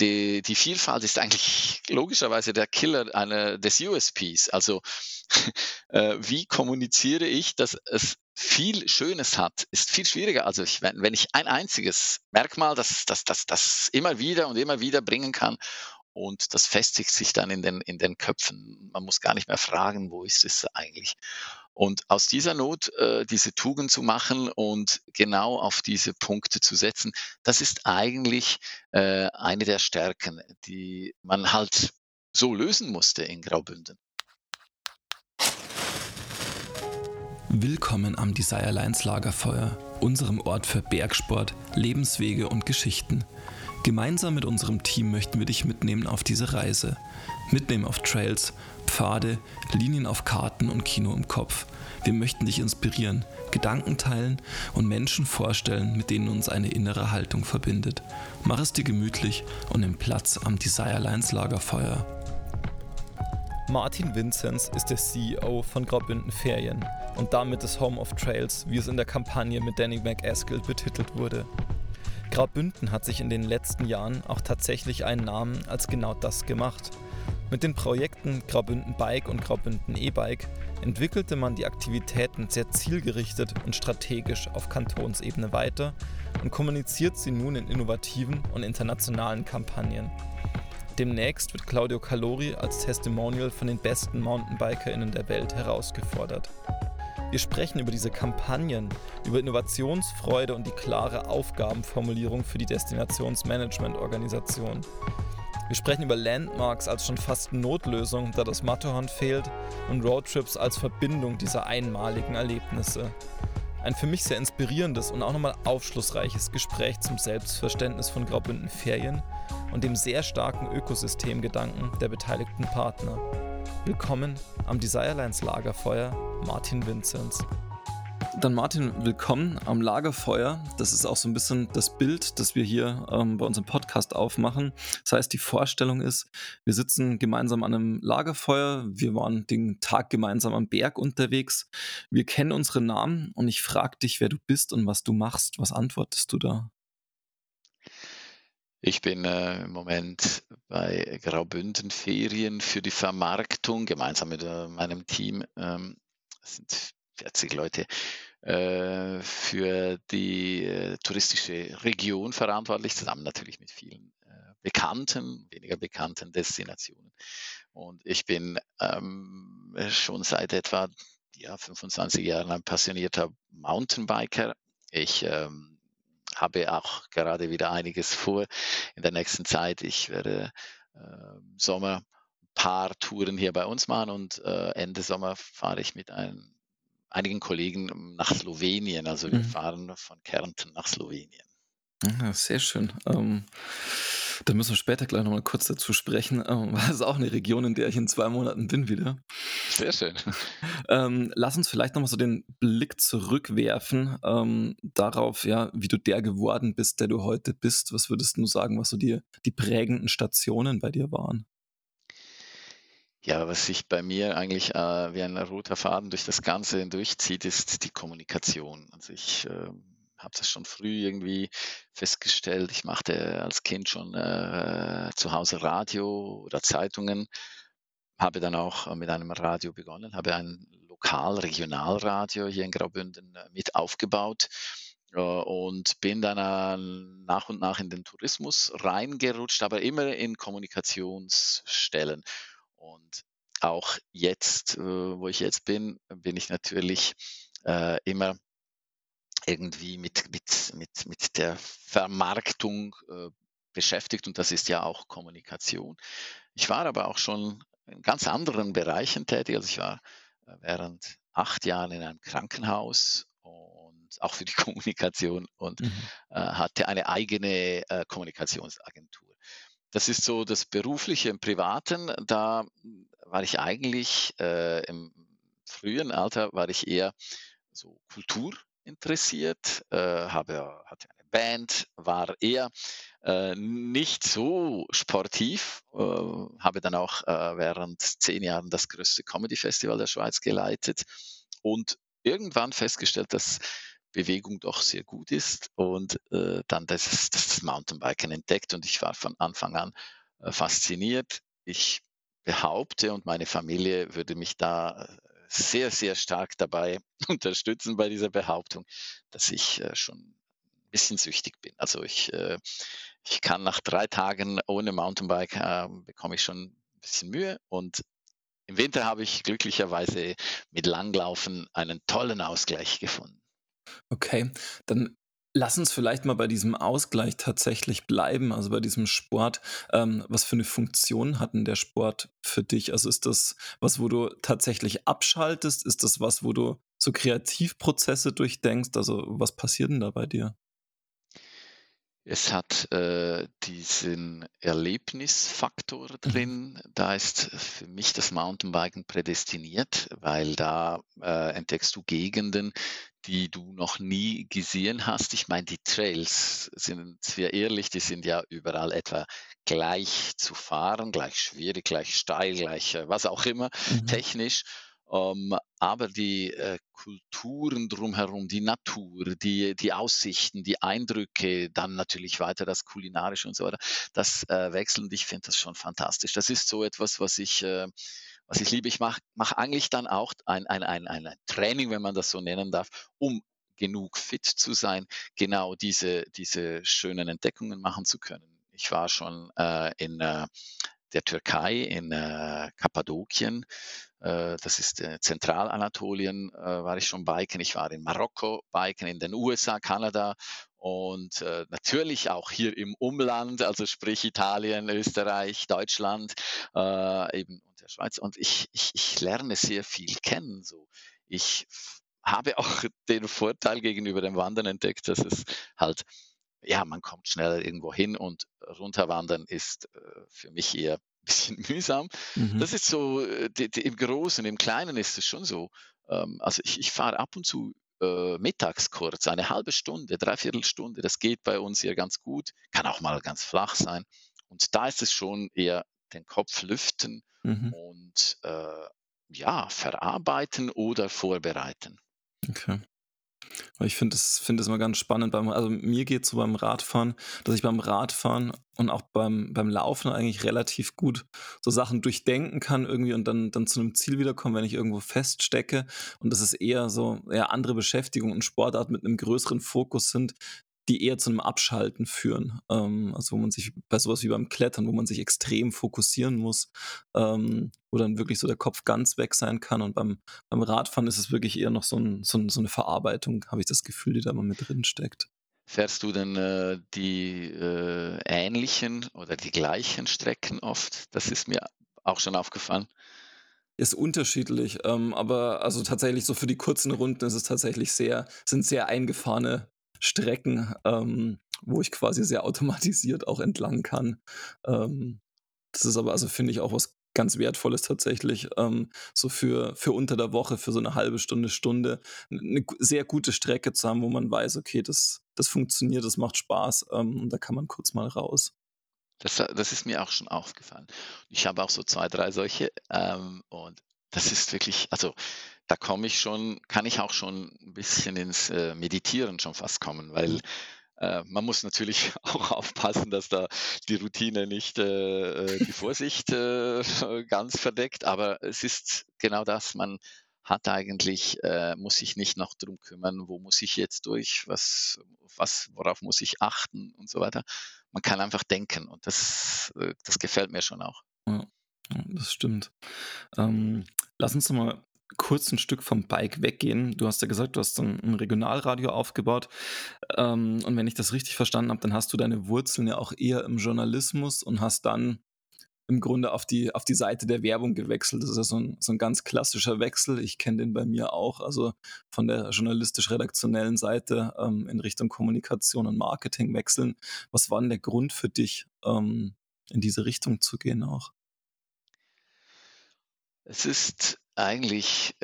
die, die Vielfalt ist eigentlich logischerweise der Killer einer, des USPs. Also äh, wie kommuniziere ich, dass es viel Schönes hat, ist viel schwieriger. Also ich, wenn, wenn ich ein einziges Merkmal, das, das, das, das immer wieder und immer wieder bringen kann und das festigt sich dann in den, in den Köpfen. Man muss gar nicht mehr fragen, wo ist es eigentlich. Und aus dieser Not äh, diese Tugend zu machen und genau auf diese Punkte zu setzen, das ist eigentlich äh, eine der Stärken, die man halt so lösen musste in Graubünden. Willkommen am Desire Lines Lagerfeuer, unserem Ort für Bergsport, Lebenswege und Geschichten. Gemeinsam mit unserem Team möchten wir dich mitnehmen auf diese Reise. Mitnehmen auf Trails, Pfade, Linien auf Karten und Kino im Kopf. Wir möchten dich inspirieren, Gedanken teilen und Menschen vorstellen, mit denen uns eine innere Haltung verbindet. Mach es dir gemütlich und nimm Platz am Desire Lines Lagerfeuer. Martin Vinzenz ist der CEO von Graubünden Ferien und damit des Home of Trails, wie es in der Kampagne mit Danny McAskill betitelt wurde. Graubünden hat sich in den letzten Jahren auch tatsächlich einen Namen als genau das gemacht. Mit den Projekten Graubünden Bike und Graubünden E-Bike entwickelte man die Aktivitäten sehr zielgerichtet und strategisch auf Kantonsebene weiter und kommuniziert sie nun in innovativen und internationalen Kampagnen. Demnächst wird Claudio Calori als Testimonial von den besten MountainbikerInnen der Welt herausgefordert. Wir sprechen über diese Kampagnen, über Innovationsfreude und die klare Aufgabenformulierung für die Destinationsmanagement-Organisation. Wir sprechen über Landmarks als schon fast Notlösung, da das Matterhorn fehlt, und Roadtrips als Verbindung dieser einmaligen Erlebnisse. Ein für mich sehr inspirierendes und auch nochmal aufschlussreiches Gespräch zum Selbstverständnis von Graubünden Ferien und dem sehr starken Ökosystemgedanken der beteiligten Partner. Willkommen am Desirelines Lagerfeuer, Martin Vinzenz. Dann Martin, willkommen am Lagerfeuer. Das ist auch so ein bisschen das Bild, das wir hier ähm, bei unserem Podcast aufmachen. Das heißt, die Vorstellung ist, wir sitzen gemeinsam an einem Lagerfeuer. Wir waren den Tag gemeinsam am Berg unterwegs. Wir kennen unsere Namen und ich frage dich, wer du bist und was du machst. Was antwortest du da? Ich bin äh, im Moment bei Graubünden Ferien für die Vermarktung gemeinsam mit äh, meinem Team. Ähm, sind 40 Leute äh, für die äh, touristische Region verantwortlich, zusammen natürlich mit vielen äh, bekannten, weniger bekannten Destinationen. Und ich bin ähm, schon seit etwa ja, 25 Jahren ein passionierter Mountainbiker. Ich ähm, habe auch gerade wieder einiges vor in der nächsten Zeit. Ich werde äh, Sommer ein paar Touren hier bei uns machen und äh, Ende Sommer fahre ich mit einem einigen Kollegen nach Slowenien. Also wir mhm. fahren von Kärnten nach Slowenien. Ja, sehr schön. Ähm, da müssen wir später gleich nochmal kurz dazu sprechen, ähm, weil es auch eine Region, in der ich in zwei Monaten bin wieder. Sehr schön. Ähm, lass uns vielleicht nochmal so den Blick zurückwerfen ähm, darauf, ja, wie du der geworden bist, der du heute bist. Was würdest du sagen, was so die, die prägenden Stationen bei dir waren? Ja, was sich bei mir eigentlich äh, wie ein roter Faden durch das Ganze hindurchzieht, ist die Kommunikation. Also ich äh, habe das schon früh irgendwie festgestellt. Ich machte als Kind schon äh, zu Hause Radio oder Zeitungen, habe dann auch mit einem Radio begonnen, habe ein Lokal-Regionalradio hier in Graubünden äh, mit aufgebaut äh, und bin dann äh, nach und nach in den Tourismus reingerutscht, aber immer in Kommunikationsstellen. Und auch jetzt, äh, wo ich jetzt bin, bin ich natürlich äh, immer irgendwie mit, mit, mit, mit der Vermarktung äh, beschäftigt und das ist ja auch Kommunikation. Ich war aber auch schon in ganz anderen Bereichen tätig. Also ich war während acht Jahren in einem Krankenhaus und auch für die Kommunikation und mhm. äh, hatte eine eigene äh, Kommunikationsagentur. Das ist so das Berufliche im Privaten. Da war ich eigentlich äh, im frühen Alter war ich eher so Kultur interessiert, äh, habe hatte eine Band, war eher äh, nicht so sportiv, äh, habe dann auch äh, während zehn Jahren das größte Comedy Festival der Schweiz geleitet und irgendwann festgestellt, dass Bewegung doch sehr gut ist und äh, dann das, das Mountainbiken entdeckt und ich war von Anfang an äh, fasziniert. Ich behaupte und meine Familie würde mich da sehr, sehr stark dabei unterstützen bei dieser Behauptung, dass ich schon ein bisschen süchtig bin. Also ich, äh, ich kann nach drei Tagen ohne Mountainbike äh, bekomme ich schon ein bisschen Mühe und im Winter habe ich glücklicherweise mit Langlaufen einen tollen Ausgleich gefunden. Okay, dann lass uns vielleicht mal bei diesem Ausgleich tatsächlich bleiben, also bei diesem Sport. Ähm, was für eine Funktion hat denn der Sport für dich? Also ist das was, wo du tatsächlich abschaltest? Ist das was, wo du so Kreativprozesse durchdenkst? Also was passiert denn da bei dir? Es hat äh, diesen Erlebnisfaktor mhm. drin. Da ist für mich das Mountainbiken prädestiniert, weil da äh, entdeckst du Gegenden, die du noch nie gesehen hast. Ich meine, die Trails sind, wir ehrlich, die sind ja überall etwa gleich zu fahren, gleich schwierig, gleich steil, gleich äh, was auch immer, mhm. technisch. Ähm, aber die äh, Kulturen drumherum, die Natur, die, die Aussichten, die Eindrücke, dann natürlich weiter das Kulinarische und so weiter, das äh, wechseln. Und ich finde das schon fantastisch. Das ist so etwas, was ich, äh, was ich liebe. Ich mache mach eigentlich dann auch ein, ein, ein, ein Training, wenn man das so nennen darf, um genug fit zu sein, genau diese, diese schönen Entdeckungen machen zu können. Ich war schon äh, in äh, der Türkei, in äh, Kappadokien, das ist äh, Zentralanatolien, äh, war ich schon biken. Ich war in Marokko biken, in den USA, Kanada und äh, natürlich auch hier im Umland, also sprich Italien, Österreich, Deutschland, äh, eben und der Schweiz. Und ich, ich, ich lerne sehr viel kennen. So. Ich habe auch den Vorteil gegenüber dem Wandern entdeckt, dass es halt ja, man kommt schneller irgendwo hin und runterwandern ist äh, für mich eher bisschen mühsam. Mhm. Das ist so, äh, die, die, im Großen, im Kleinen ist es schon so. Ähm, also ich, ich fahre ab und zu äh, mittags kurz, eine halbe Stunde, dreiviertel Stunde. Das geht bei uns hier ganz gut, kann auch mal ganz flach sein. Und da ist es schon eher den Kopf lüften mhm. und äh, ja, verarbeiten oder vorbereiten. Okay. Ich finde es find immer ganz spannend. Beim, also mir geht es so beim Radfahren, dass ich beim Radfahren und auch beim, beim Laufen eigentlich relativ gut so Sachen durchdenken kann irgendwie und dann, dann zu einem Ziel wiederkommen, wenn ich irgendwo feststecke. Und das ist eher so eher andere Beschäftigung und Sportart mit einem größeren Fokus sind, die eher zu einem Abschalten führen. Ähm, also wo man sich bei sowas wie beim Klettern, wo man sich extrem fokussieren muss, ähm, wo dann wirklich so der Kopf ganz weg sein kann. Und beim, beim Radfahren ist es wirklich eher noch so, ein, so, ein, so eine Verarbeitung, habe ich das Gefühl, die da mal mit drin steckt. Fährst du denn äh, die äh, ähnlichen oder die gleichen Strecken oft? Das ist mir auch schon aufgefallen. Ist unterschiedlich, ähm, aber also tatsächlich so für die kurzen Runden ist es tatsächlich sehr, sind sehr eingefahrene Strecken, ähm, wo ich quasi sehr automatisiert auch entlang kann. Ähm, das ist aber also, finde ich, auch was ganz Wertvolles tatsächlich, ähm, so für, für unter der Woche, für so eine halbe Stunde, Stunde, eine sehr gute Strecke zu haben, wo man weiß, okay, das, das funktioniert, das macht Spaß ähm, und da kann man kurz mal raus. Das, das ist mir auch schon aufgefallen. Ich habe auch so zwei, drei solche ähm, und das ist wirklich, also da komme ich schon, kann ich auch schon ein bisschen ins äh, Meditieren schon fast kommen, weil mhm. äh, man muss natürlich auch aufpassen, dass da die Routine nicht äh, äh die Vorsicht äh, ganz verdeckt, aber es ist genau das, man hat eigentlich, äh, muss sich nicht noch darum kümmern, wo muss ich jetzt durch, was, was, worauf muss ich achten und so weiter. Man kann einfach denken und das, das gefällt mir schon auch. Ja, das stimmt. Ähm, lass uns mal kurz ein Stück vom Bike weggehen. Du hast ja gesagt, du hast ein, ein Regionalradio aufgebaut. Ähm, und wenn ich das richtig verstanden habe, dann hast du deine Wurzeln ja auch eher im Journalismus und hast dann im Grunde auf die, auf die Seite der Werbung gewechselt. Das ist ja so ein, so ein ganz klassischer Wechsel. Ich kenne den bei mir auch. Also von der journalistisch-redaktionellen Seite ähm, in Richtung Kommunikation und Marketing wechseln. Was war denn der Grund für dich, ähm, in diese Richtung zu gehen auch? Es ist eigentlich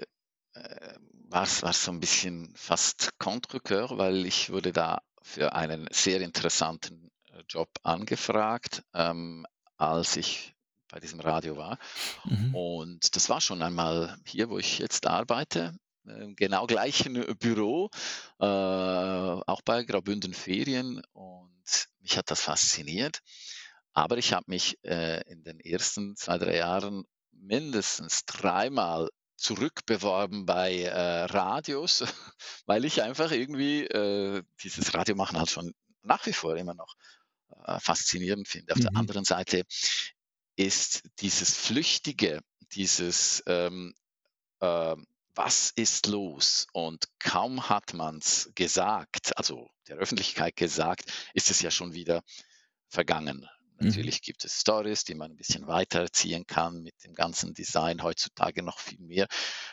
äh, war es so ein bisschen fast contre weil ich wurde da für einen sehr interessanten äh, Job angefragt, ähm, als ich bei diesem Radio war. Mhm. Und das war schon einmal hier, wo ich jetzt arbeite. äh, genau gleichen Büro, äh, auch bei Graubünden Ferien und mich hat das fasziniert. Aber ich habe mich äh, in den ersten zwei, drei Jahren mindestens dreimal zurückbeworben bei äh, Radios, weil ich einfach irgendwie äh, dieses Radio machen halt schon nach wie vor immer noch äh, faszinierend finde. Auf mhm. der anderen Seite ist dieses Flüchtige, dieses ähm, äh, was ist los? Und kaum hat man es gesagt, also der Öffentlichkeit gesagt, ist es ja schon wieder vergangen. Mhm. Natürlich gibt es Stories, die man ein bisschen weiterziehen kann mit dem ganzen Design, heutzutage noch viel mehr.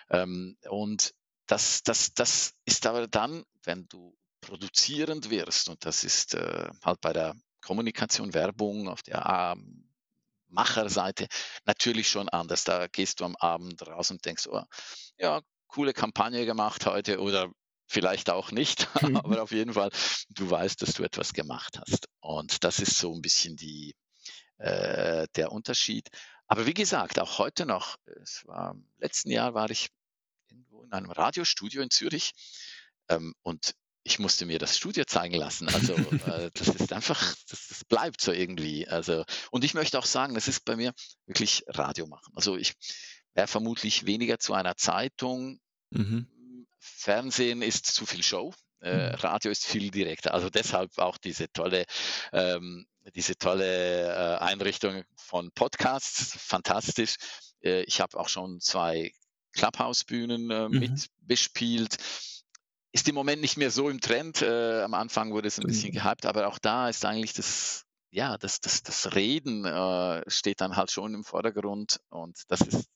Ähm, und das, das, das ist aber dann, wenn du produzierend wirst, und das ist äh, halt bei der Kommunikation, Werbung auf der ähm, Macherseite natürlich schon anders. Da gehst du am Abend raus und denkst, oh, ja, coole Kampagne gemacht heute oder vielleicht auch nicht, mhm. aber auf jeden Fall, du weißt, dass du etwas gemacht hast. Und das ist so ein bisschen die, äh, der Unterschied. Aber wie gesagt, auch heute noch, es war im letzten Jahr war ich irgendwo in einem Radiostudio in Zürich ähm, und ich musste mir das Studio zeigen lassen. Also äh, das ist einfach, das, das, bleibt so irgendwie. Also und ich möchte auch sagen, das ist bei mir wirklich Radio machen. Also ich wäre vermutlich weniger zu einer Zeitung. Mhm. Fernsehen ist zu viel Show. Äh, mhm. Radio ist viel direkter. Also deshalb auch diese tolle, ähm, diese tolle äh, Einrichtung von Podcasts, fantastisch. Äh, ich habe auch schon zwei Clubhouse-Bühnen äh, mhm. mitbespielt ist im Moment nicht mehr so im Trend. Äh, am Anfang wurde es ein bisschen mhm. gehypt, aber auch da ist eigentlich das, ja, das, das, das Reden äh, steht dann halt schon im Vordergrund und das ist,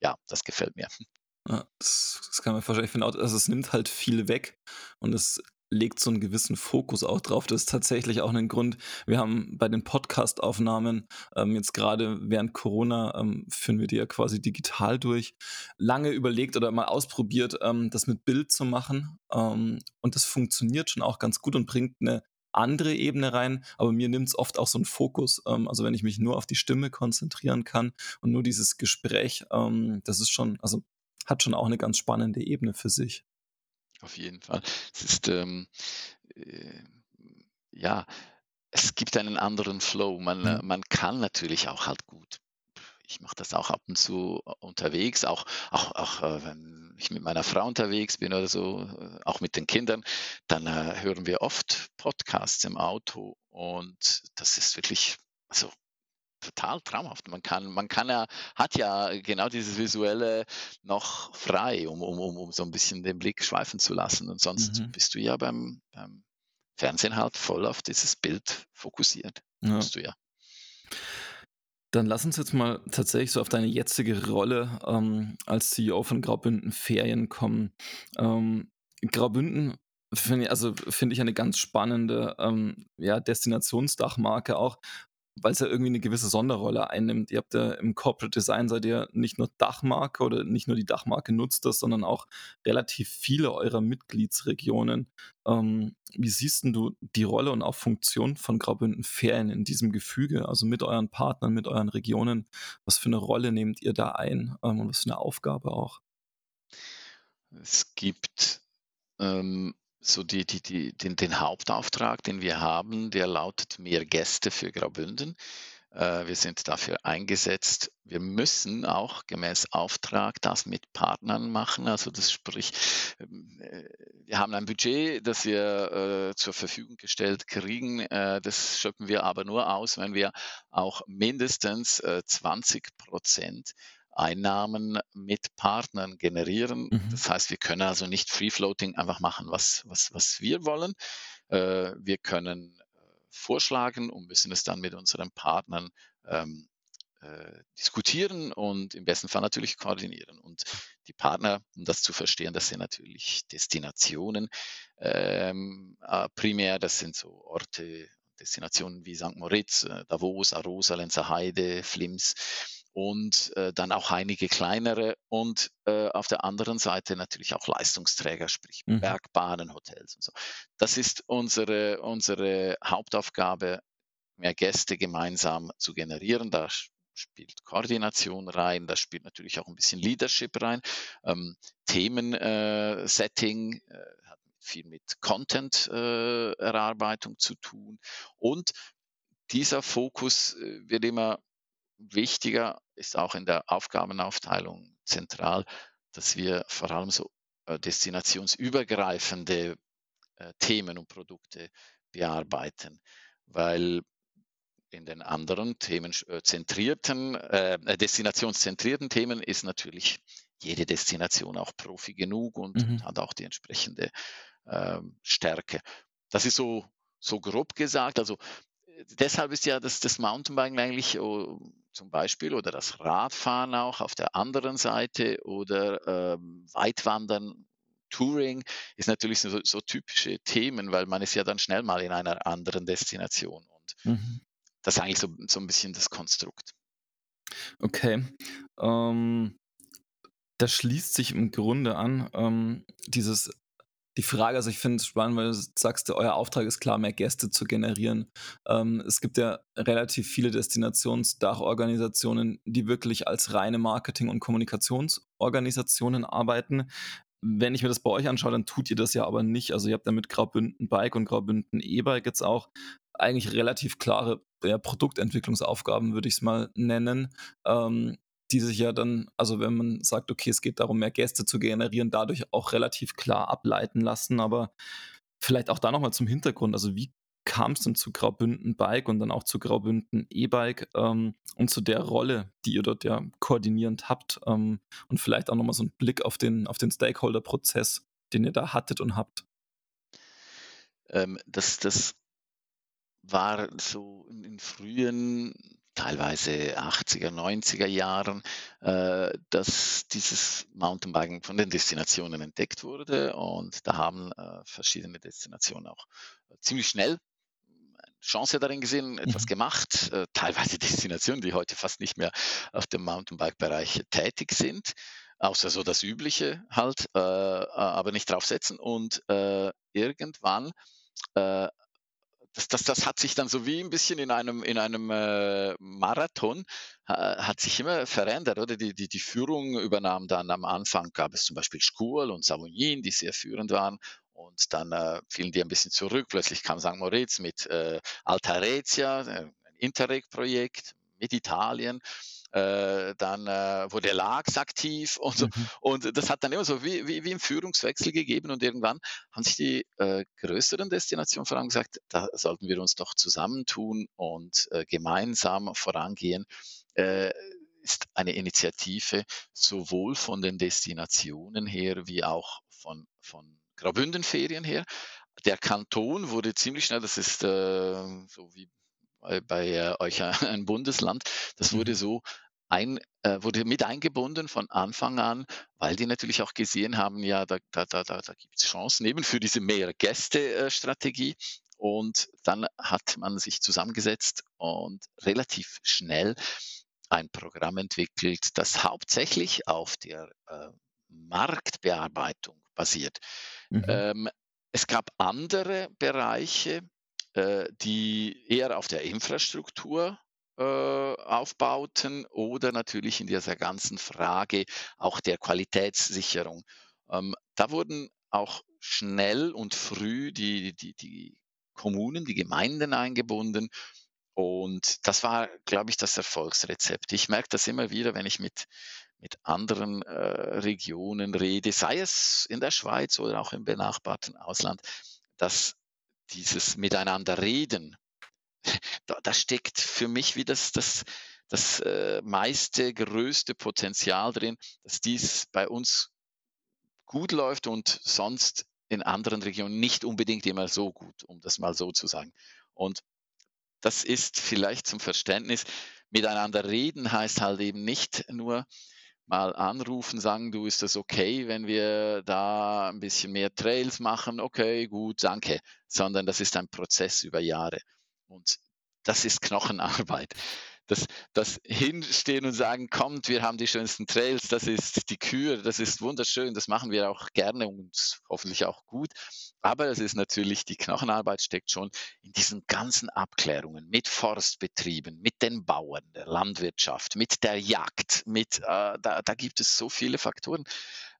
ja, das gefällt mir. Ja, das, das, kann man vorstellen. Ich finde auch, also es nimmt halt viel weg und es legt so einen gewissen Fokus auch drauf. Das ist tatsächlich auch ein Grund. Wir haben bei den Podcast-Aufnahmen ähm, jetzt gerade während Corona ähm, führen wir die ja quasi digital durch. Lange überlegt oder mal ausprobiert, ähm, das mit Bild zu machen. Ähm, und das funktioniert schon auch ganz gut und bringt eine andere Ebene rein, aber mir nimmt es oft auch so einen Fokus. Ähm, also wenn ich mich nur auf die Stimme konzentrieren kann und nur dieses Gespräch, ähm, das ist schon, also hat schon auch eine ganz spannende Ebene für sich. Auf jeden Fall. Es ist, ähm, äh, ja, es gibt einen anderen Flow. Man, mhm. man kann natürlich auch halt gut. Ich mache das auch ab und zu unterwegs, auch, auch, auch äh, wenn ich mit meiner Frau unterwegs bin oder so, äh, auch mit den Kindern, dann äh, hören wir oft Podcasts im Auto und das ist wirklich, also total traumhaft. Man kann, man kann ja, hat ja genau dieses Visuelle noch frei, um, um, um, um so ein bisschen den Blick schweifen zu lassen. Und sonst mhm. bist du ja beim, beim Fernsehen halt voll auf dieses Bild fokussiert. Ja. Bist du ja. Dann lass uns jetzt mal tatsächlich so auf deine jetzige Rolle ähm, als CEO von Graubünden Ferien kommen. Ähm, Graubünden finde ich, also finde ich eine ganz spannende ähm, ja, Destinationsdachmarke auch, weil es ja irgendwie eine gewisse Sonderrolle einnimmt. Ihr habt ja im Corporate Design seid ihr nicht nur Dachmarke oder nicht nur die Dachmarke nutzt das, sondern auch relativ viele eurer Mitgliedsregionen. Ähm, wie siehst du die Rolle und auch Funktion von Graubünden Ferien in diesem Gefüge, also mit euren Partnern, mit euren Regionen? Was für eine Rolle nehmt ihr da ein ähm, und was für eine Aufgabe auch? Es gibt ähm, so die, die, die, den, den Hauptauftrag, den wir haben, der lautet mehr Gäste für Graubünden. Äh, wir sind dafür eingesetzt. Wir müssen auch gemäß Auftrag das mit Partnern machen. Also das sprich, ähm, äh, wir haben ein Budget, das wir äh, zur Verfügung gestellt kriegen. Das schöpfen wir aber nur aus, wenn wir auch mindestens 20 äh, Prozent Einnahmen mit Partnern generieren. Mhm. Das heißt, wir können also nicht Free Floating einfach machen, was, was, was wir wollen. Äh, wir können äh, vorschlagen und müssen es dann mit unseren Partnern ähm, äh, diskutieren und im besten Fall natürlich koordinieren. Und die Partner, um das zu verstehen, das sind natürlich Destinationen ähm, äh, primär, das sind so Orte, Destinationen wie St. Moritz, äh, Davos, Arosa, Lenzer Heide, Flims und äh, dann auch einige kleinere und äh, auf der anderen Seite natürlich auch Leistungsträger, sprich mhm. Bergbahnen, Hotels und so. Das ist unsere, unsere Hauptaufgabe, mehr Gäste gemeinsam zu generieren. Da spielt Koordination rein, da spielt natürlich auch ein bisschen Leadership rein, ähm, Themen-Setting, äh, äh, hat viel mit Content-Erarbeitung äh, zu tun und dieser Fokus äh, wird immer wichtiger, ist auch in der Aufgabenaufteilung zentral, dass wir vor allem so äh, destinationsübergreifende äh, Themen und Produkte bearbeiten, weil in den anderen themenzentrierten, äh, äh, destinationszentrierten Themen ist natürlich jede Destination auch Profi genug und, mhm. hat auch die entsprechende äh, Stärke. Das ist so, so grob gesagt. Also deshalb ist ja das, das Mountainbiken eigentlich oh, zum Beispiel oder das Radfahren auch auf der anderen Seite oder ähm, Weitwandern, Touring ist natürlich so, so, typische Themen, weil man ist ja dann schnell mal in einer anderen Destination und mhm. das ist eigentlich so, so ein bisschen das Konstrukt. Okay. Ähm, das schließt sich im Grunde an, ähm, dieses die Frage, also ich finde es spannend, weil du sagst, euer Auftrag ist klar, mehr Gäste zu generieren. Ähm, es gibt ja relativ viele Destinationsdachorganisationen, die wirklich als reine Marketing- und Kommunikationsorganisationen arbeiten. Wenn ich mir das bei euch anschaue, dann tut ihr das ja aber nicht. Also ihr habt ja mit Graubünden Bike und Graubünden E-Bike jetzt auch eigentlich relativ klare ja, Produktentwicklungsaufgaben, würde ich es mal nennen. Ähm, die sich ja dann, also wenn man sagt, okay, es geht darum, mehr Gäste zu generieren, dadurch auch relativ klar ableiten lassen. Aber vielleicht auch da nochmal zum Hintergrund. Also wie kam es denn zu Graubünden Bike und dann auch zu Graubünden E-Bike ähm, und zu der Rolle, die ihr dort ja koordinierend habt ähm, und vielleicht auch nochmal so einen Blick auf den, auf den Stakeholder-Prozess, den ihr da hattet und habt? Ähm, das, das war so in, in frühen teilweise 80er, 90er Jahren, äh, dass dieses Mountainbiken von den Destinationen entdeckt wurde. Und da haben äh, verschiedene Destinationen auch äh, ziemlich schnell eine Chance darin gesehen, etwas mhm. gemacht. Äh, teilweise Destinationen, die heute fast nicht mehr auf dem Mountainbike-Bereich tätig sind. Außer so das Übliche halt, äh, aber nicht draufsetzen. Und äh, irgendwann das, das, das hat sich dann so wie ein bisschen in einem, in einem äh, Marathon, äh, hat sich immer verändert, oder? Die, die, die Führung übernahm dann am Anfang, gab es zum Beispiel Schkuhl und Savognin, die sehr führend waren. Und dann äh, fielen die ein bisschen zurück. Plötzlich kam St. Moritz mit äh, Altaretia, äh, ein Interreg-Projekt mit Italien. Äh, dann äh, wurde Lags aktiv und so. Mhm. Und das hat dann immer so wie, wie, wie im Führungswechsel gegeben und irgendwann haben sich die äh, größeren Destinationen vor allem gesagt, da sollten wir uns doch zusammentun und äh, gemeinsam vorangehen. Äh, ist eine Initiative sowohl von den Destinationen her wie auch von, von Graubündenferien her. Der Kanton wurde ziemlich schnell, das ist äh, so wie bei, bei euch ein Bundesland, das wurde mhm. so ein, äh, wurde mit eingebunden von Anfang an, weil die natürlich auch gesehen haben, ja, da, da, da, da, gibt es Chancen eben für diese mehr Gäste-Strategie. Und dann hat man sich zusammengesetzt und relativ schnell ein Programm entwickelt, das hauptsächlich auf der äh, Marktbearbeitung basiert. Mhm. Ähm, es gab andere Bereiche, äh, die eher auf der Infrastruktur äh, aufbauten oder natürlich in dieser ganzen Frage auch der Qualitätssicherung. Ähm, da wurden auch schnell und früh die, die, die Kommunen, die Gemeinden eingebunden. Und das war, glaube ich, das Erfolgsrezept. Ich merke das immer wieder, wenn ich mit, mit anderen äh, Regionen rede, sei es in der Schweiz oder auch im benachbarten Ausland, dass dieses Miteinander reden da, da steckt für mich wie das, das, das äh, meiste, größte Potenzial drin, dass dies bei uns gut läuft und sonst in anderen Regionen nicht unbedingt immer so gut, um das mal so zu sagen. Und das ist vielleicht zum Verständnis, miteinander reden heißt halt eben nicht nur mal anrufen, sagen, du ist das okay, wenn wir da ein bisschen mehr Trails machen, okay, gut, danke, sondern das ist ein Prozess über Jahre. Und das ist Knochenarbeit. Das, das Hinstehen und sagen, kommt, wir haben die schönsten Trails, das ist die Kür, das ist wunderschön, das machen wir auch gerne und hoffentlich auch gut. Aber es ist natürlich, die Knochenarbeit steckt schon in diesen ganzen Abklärungen mit Forstbetrieben, mit den Bauern, der Landwirtschaft, mit der Jagd, mit, äh, da, da gibt es so viele Faktoren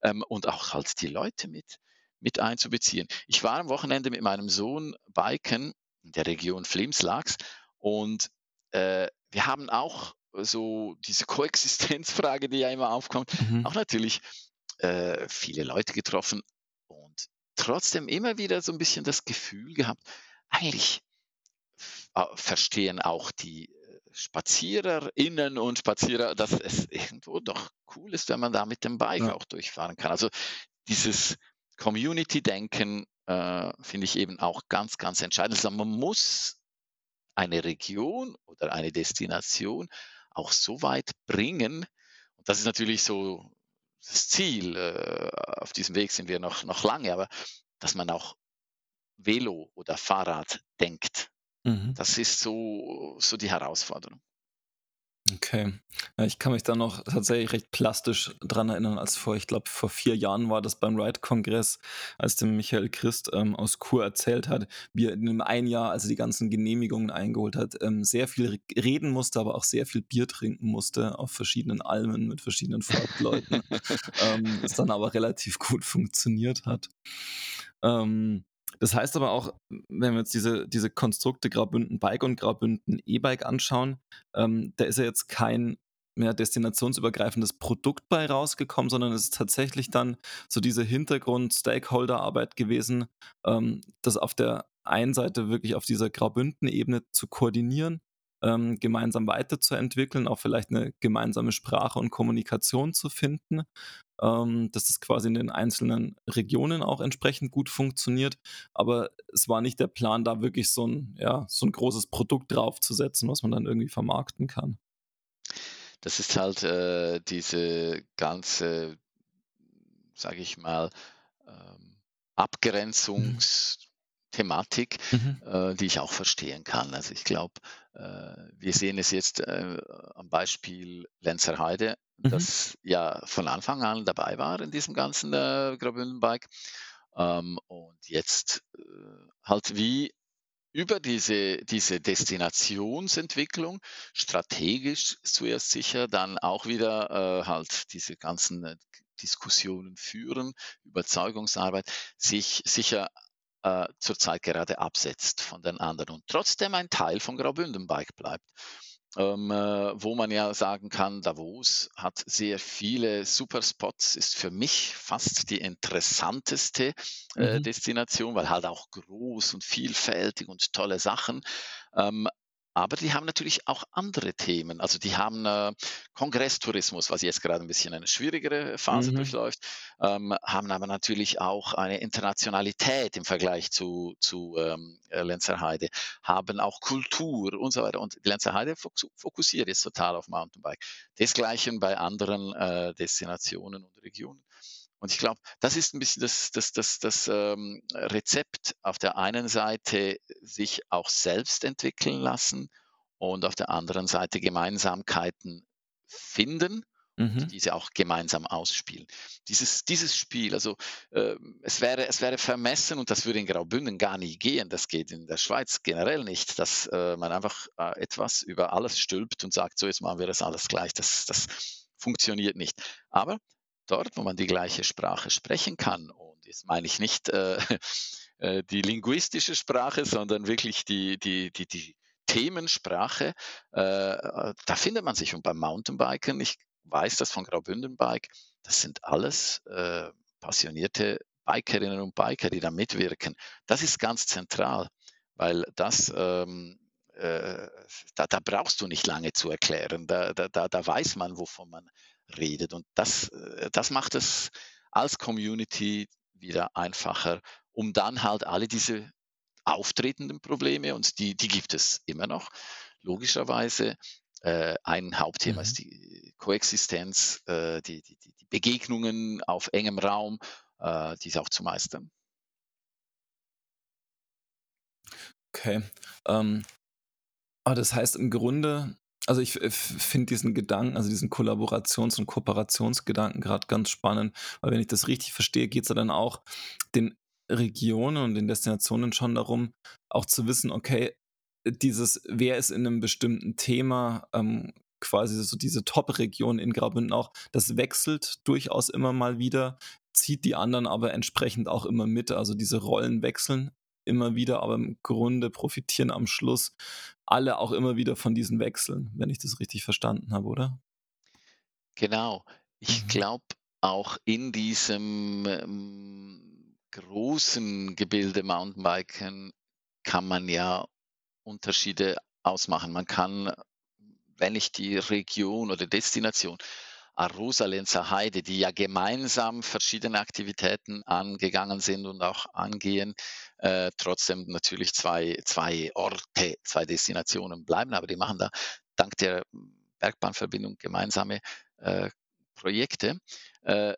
ähm, und auch halt die Leute mit, mit einzubeziehen. Ich war am Wochenende mit meinem Sohn biken in der Region Flimslags und äh, wir haben auch so diese Koexistenzfrage, die ja immer aufkommt, mhm. auch natürlich äh, viele Leute getroffen und trotzdem immer wieder so ein bisschen das Gefühl gehabt, eigentlich äh, verstehen auch die äh, SpaziererInnen und Spazierer, dass es irgendwo doch cool ist, wenn man da mit dem Bike ja. auch durchfahren kann. Also dieses Community-Denken äh, finde ich eben auch ganz, ganz entscheidend. Also man muss eine Region oder eine Destination auch so weit bringen. Und das ist natürlich so das Ziel. Äh, auf diesem Weg sind wir noch, noch lange, aber dass man auch Velo oder Fahrrad denkt. Mhm. Das ist so, so die Herausforderung. Okay. Ja, ich kann mich da noch tatsächlich recht plastisch dran erinnern, als vor, ich glaube, vor vier Jahren war das beim Ride-Kongress, als dem Michael Christ ähm, aus Chur erzählt hat, wie er in einem ein Jahr, als er die ganzen Genehmigungen eingeholt hat, ähm, sehr viel reden musste, aber auch sehr viel Bier trinken musste auf verschiedenen Almen mit verschiedenen Volksleuten. ähm, das dann aber relativ gut funktioniert hat. Ähm, das heißt aber auch, wenn wir jetzt diese, diese Konstrukte Graubünden Bike und Graubünden E-Bike anschauen, ähm, da ist ja jetzt kein mehr destinationsübergreifendes Produkt bei rausgekommen, sondern es ist tatsächlich dann so diese Hintergrund-Stakeholder-Arbeit gewesen, ähm, das auf der einen Seite wirklich auf dieser Graubünden-Ebene zu koordinieren, ähm, gemeinsam weiterzuentwickeln, auch vielleicht eine gemeinsame Sprache und Kommunikation zu finden ähm, dass das quasi in den einzelnen Regionen auch entsprechend gut funktioniert. Aber es war nicht der Plan, da wirklich so ein, ja, so ein großes Produkt draufzusetzen, was man dann irgendwie vermarkten kann. Das ist halt äh, diese ganze, sage ich mal, ähm, Abgrenzungs- mhm. Thematik, mhm. äh, die ich auch verstehen kann. Also ich glaube, äh, wir sehen es jetzt äh, am Beispiel Lenzerheide, mhm. das ja von Anfang an dabei war in diesem ganzen äh, Graubünden-Bike. Ähm, und jetzt äh, halt wie über diese, diese Destinationsentwicklung strategisch zuerst sicher, dann auch wieder äh, halt diese ganzen äh, Diskussionen führen, Überzeugungsarbeit, sich sicher äh, zurzeit gerade absetzt von den anderen und trotzdem ein Teil von Graubünden Bike bleibt. Ähm, äh, wo man ja sagen kann, Davos hat sehr viele Superspots, ist für mich fast die interessanteste äh, mhm. Destination, weil halt auch groß und vielfältig und tolle Sachen. Ähm, aber die haben natürlich auch andere Themen. Also die haben äh, Kongresstourismus, was jetzt gerade ein bisschen eine schwierigere Phase mhm. durchläuft, ähm, haben aber natürlich auch eine Internationalität im Vergleich zu, zu ähm, äh, Lenzerheide, haben auch Kultur und so weiter. Und Lenzerheide fokussiert jetzt total auf Mountainbike. Desgleichen bei anderen äh, Destinationen und Regionen. Und ich glaube, das ist ein bisschen das, das, das, das ähm, Rezept auf der einen Seite sich auch selbst entwickeln lassen und auf der anderen Seite Gemeinsamkeiten finden mhm. und diese auch gemeinsam ausspielen. Dieses, dieses Spiel, also äh, es, wäre, es wäre vermessen und das würde in Graubünden gar nie gehen, das geht in der Schweiz generell nicht, dass äh, man einfach äh, etwas über alles stülpt und sagt, so jetzt machen wir das alles gleich, das, das funktioniert nicht. Aber dort, wo man die gleiche Sprache sprechen kann. Und jetzt meine ich nicht äh, äh, die linguistische Sprache, sondern wirklich die, die, die, die Themensprache. Äh, da findet man sich. Und beim Mountainbiken, ich weiß das von Graubünden Bike, das sind alles äh, passionierte Bikerinnen und Biker, die da mitwirken. Das ist ganz zentral, weil das ähm, äh, da, da, brauchst du nicht lange zu erklären. Da, da, da weiß man, wovon man redet. Und das, äh, das macht es als Community wieder einfacher, um dann halt alle diese auftretenden Probleme, und die, die gibt es immer noch, logischerweise. Äh, ein Hauptthema mhm. ist die Koexistenz, äh, die, die, die, Begegnungen auf engem Raum, äh, diese auch zu meistern. Okay. Ähm, aber das heißt im Grunde, Also ich finde diesen Gedanken, also diesen Kollaborations- und Kooperationsgedanken gerade ganz spannend, weil wenn ich das richtig verstehe, geht es ja dann auch den Regionen und den Destinationen schon darum, auch zu wissen, okay, dieses, wer ist in einem bestimmten Thema ähm, quasi so diese Top-Region in Graubünden auch, das wechselt durchaus immer mal wieder, zieht die anderen aber entsprechend auch immer mit. Also diese Rollen wechseln immer wieder, aber im Grunde profitieren am Schluss alle auch immer wieder von diesen Wechseln, wenn ich das richtig verstanden habe, oder? Genau. Ich mhm. glaube, auch in diesem ähm, großen Gebilde Mountainbiken kann man ja Unterschiede ausmachen. Man kann, wenn ich die Region oder Destination Arosa-Lenzer Heide, die ja gemeinsam verschiedene Aktivitäten angegangen sind und auch angehen, äh, trotzdem natürlich zwei, zwei Orte, zwei Destinationen bleiben, aber die machen da dank der Bergbahnverbindung gemeinsame äh, Projekte. Äh,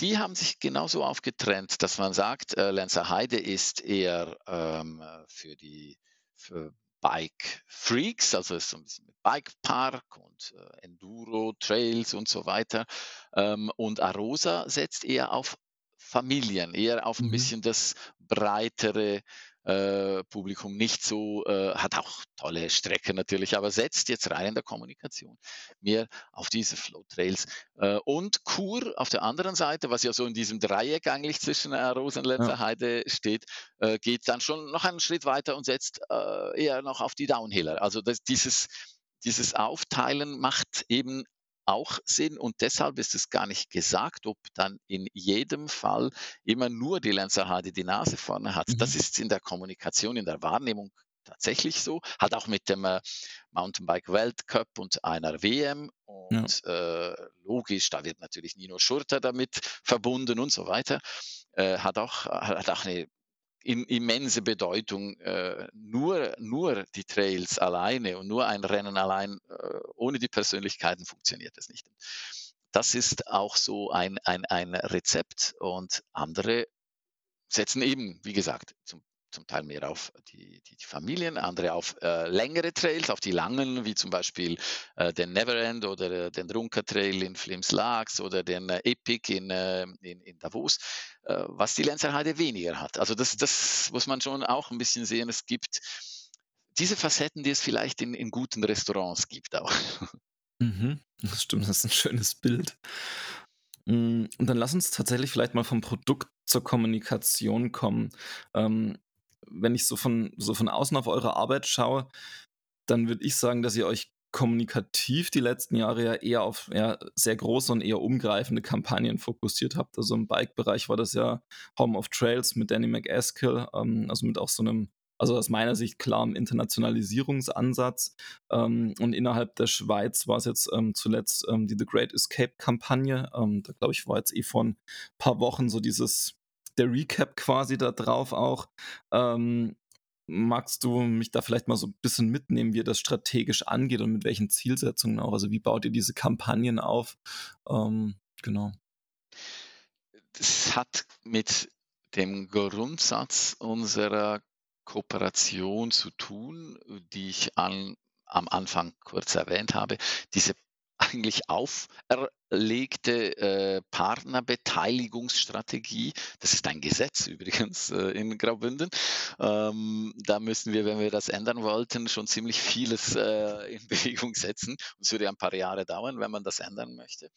die haben sich genauso aufgetrennt, dass man sagt, äh, Lenzer Heide ist eher ähm, für die für Bike Freaks, also ist so ein bisschen mit Bike Park und äh, Enduro Trails und so weiter. Ähm, und Arosa setzt eher auf Familien, eher auf ein mhm. bisschen das breitere äh, Publikum nicht so, äh, hat auch tolle Strecken natürlich, aber setzt jetzt rein in der Kommunikation mehr auf diese Flow Trails. Äh, und Kur auf der anderen Seite, was ja so in diesem Dreieck eigentlich zwischen äh, Rosenletzer ja. Heide steht, äh, geht dann schon noch einen Schritt weiter und setzt äh, eher noch auf die Downhiller. Also das, dieses, dieses Aufteilen macht eben auch Sinn und deshalb ist es gar nicht gesagt, ob dann in jedem Fall immer nur die Lancer HD die Nase vorne hat. Mhm. Das ist in der Kommunikation, in der Wahrnehmung tatsächlich so. Hat auch mit dem äh, Mountainbike Weltcup und einer WM und ja. äh, logisch, da wird natürlich Nino Schurter damit verbunden und so weiter. Äh, hat, auch, hat auch eine in, immense Bedeutung. Äh, nur, nur die Trails alleine und nur ein Rennen allein äh, ohne die Persönlichkeiten funktioniert es nicht. Das ist auch so ein, ein, ein Rezept und andere setzen eben, wie gesagt, zum zum Teil mehr auf die, die, die Familien, andere auf äh, längere Trails, auf die langen, wie zum Beispiel äh, den Neverend oder äh, den Runker Trail in Flims Lags oder den äh, Epic in, äh, in, in, Davos, äh, was die Lenzerheide weniger hat. Also das, das muss man schon auch ein bisschen sehen. Es gibt diese Facetten, die es vielleicht in, in guten Restaurants gibt auch. Mhm, das stimmt, das ist ein schönes Bild. Mm, und dann lass uns tatsächlich vielleicht mal vom Produkt zur Kommunikation kommen. Ähm, wenn ich so von, so von außen auf eure Arbeit schaue, dann würde ich sagen, dass ihr euch kommunikativ die letzten Jahre ja eher auf ja, sehr große und eher umgreifende Kampagnen fokussiert habt. Also im Bike-Bereich war das ja Home of Trails mit Danny McAskill, ähm, also mit auch so einem, also aus meiner Sicht klarem Internationalisierungsansatz. Ähm, und innerhalb der Schweiz war es jetzt ähm, zuletzt ähm, die The Great Escape-Kampagne. Ähm, da glaube ich, war jetzt eh vor ein paar Wochen so dieses der Recap quasi da drauf auch. Ähm, magst du mich da vielleicht mal so ein bisschen mitnehmen, wie ihr das strategisch angeht und mit welchen Zielsetzungen auch? Also wie baut ihr diese Kampagnen auf? Ähm, genau. Das hat mit dem Grundsatz unserer Kooperation zu tun, die ich an, am Anfang kurz erwähnt habe. Diese eigentlich auferlegte äh, Partnerbeteiligungsstrategie. Das ist ein Gesetz übrigens äh, in Graubünden. Ähm, da müssen wir, wenn wir das ändern wollten, schon ziemlich vieles äh, in Bewegung setzen. Es würde ein paar Jahre dauern, wenn man das ändern möchte. Äh,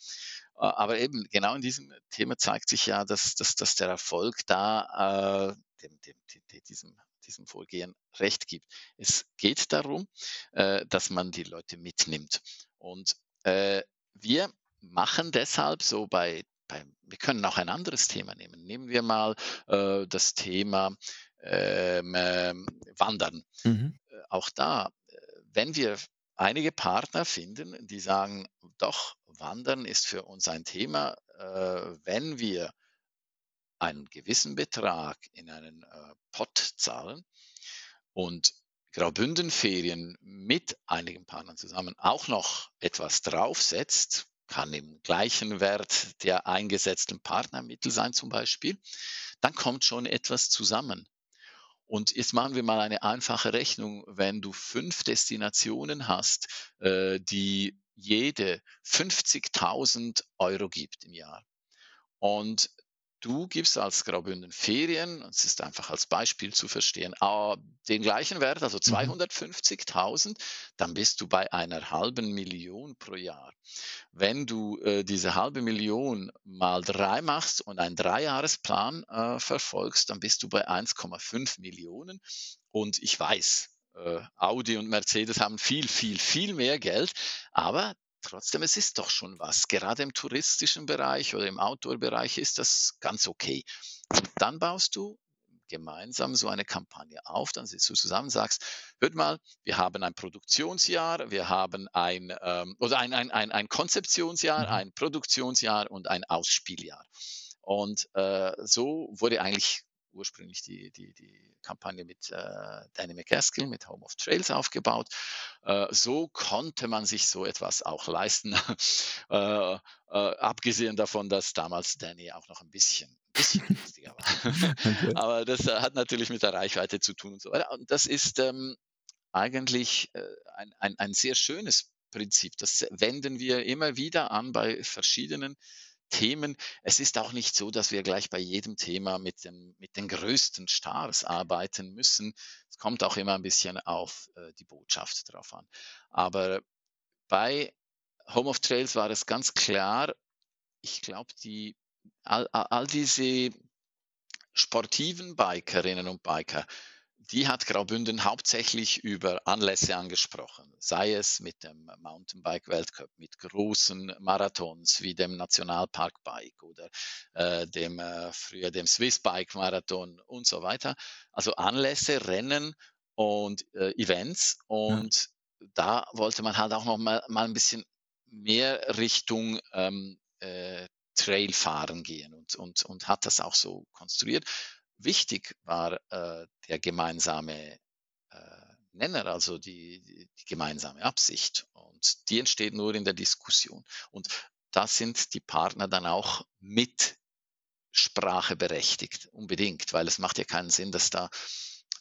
aber eben genau in diesem Thema zeigt sich ja, dass, dass, dass der Erfolg da äh, dem, dem, dem, diesem diesem Vorgehen recht gibt. Es geht darum, äh, dass man die Leute mitnimmt. Und äh, wir machen deshalb so bei, bei, wir können auch ein anderes Thema nehmen. Nehmen wir mal äh, das Thema ähm, äh, Wandern. Mhm. Äh, auch da, äh, wenn wir einige Partner finden, die sagen, doch, Wandern ist für uns ein Thema, äh, wenn wir einen gewissen Betrag in einen Pot zahlen und Graubünden-Ferien mit einigen Partnern zusammen auch noch etwas draufsetzt, kann im gleichen Wert der eingesetzten Partnermittel sein zum Beispiel, dann kommt schon etwas zusammen. Und jetzt machen wir mal eine einfache Rechnung. Wenn du fünf Destinationen hast, äh, die jede 50.000 Euro gibt im Jahr. Und du gibst als Graubünden Ferien, es ist einfach als Beispiel zu verstehen, den gleichen Wert, also 250.000, mhm. dann bist du bei einer halben Million pro Jahr. Wenn du äh, diese halbe Million mal drei machst und einen Dreijahresplan äh, verfolgst, dann bist du bei 1,5 Millionen. Und ich weiß, äh, Audi und Mercedes haben viel, viel, viel mehr Geld, aber trotzdem, es ist doch schon was. Gerade im touristischen Bereich oder im Outdoor-Bereich ist das ganz okay. Und dann baust du gemeinsam so eine Kampagne auf, dann sitzt du zusammen und sagst, hört mal, wir haben ein Produktionsjahr, wir haben ein, ähm, oder ein, ein, ein, ein Konzeptionsjahr, mhm. ein Produktionsjahr und ein Ausspieljahr. Und äh, so wurde eigentlich ursprünglich die, die, die Kampagne mit äh, Dynamic Haskell, mit Home of Trails aufgebaut. Äh, so konnte man sich so etwas auch leisten, äh, äh, abgesehen davon, dass damals Danny auch noch ein bisschen, bisschen günstiger war. Aber das äh, hat natürlich mit der Reichweite zu tun und so weiter. Und das ist ähm, eigentlich äh, ein, ein, ein sehr schönes Prinzip. Das wenden wir immer wieder an bei verschiedenen Themen. Es ist auch nicht so, dass wir gleich bei jedem Thema mit, dem, mit den größten Stars arbeiten müssen. Es kommt auch immer ein bisschen auf äh, die Botschaft drauf an. Aber bei Home of Trails war es ganz klar, ich glaube, die, all, all diese sportiven Bikerinnen und Biker, die hat Graubünden hauptsächlich über Anlässe angesprochen, sei es mit dem Mountainbike-Weltcup, mit großen Marathons wie dem Nationalpark-Bike oder äh, dem äh, früher dem Swiss-Bike-Marathon und so weiter. Also Anlässe, Rennen und äh, Events. Und ja. da wollte man halt auch noch mal, mal ein bisschen mehr Richtung ähm, äh, Trailfahren gehen und, und, und hat das auch so konstruiert wichtig war äh, der gemeinsame äh, Nenner, also die, die, gemeinsame Absicht. Und die entsteht nur in der Diskussion. Und da sind die Partner dann auch mit Sprache berechtigt, unbedingt, weil es macht ja keinen Sinn, dass da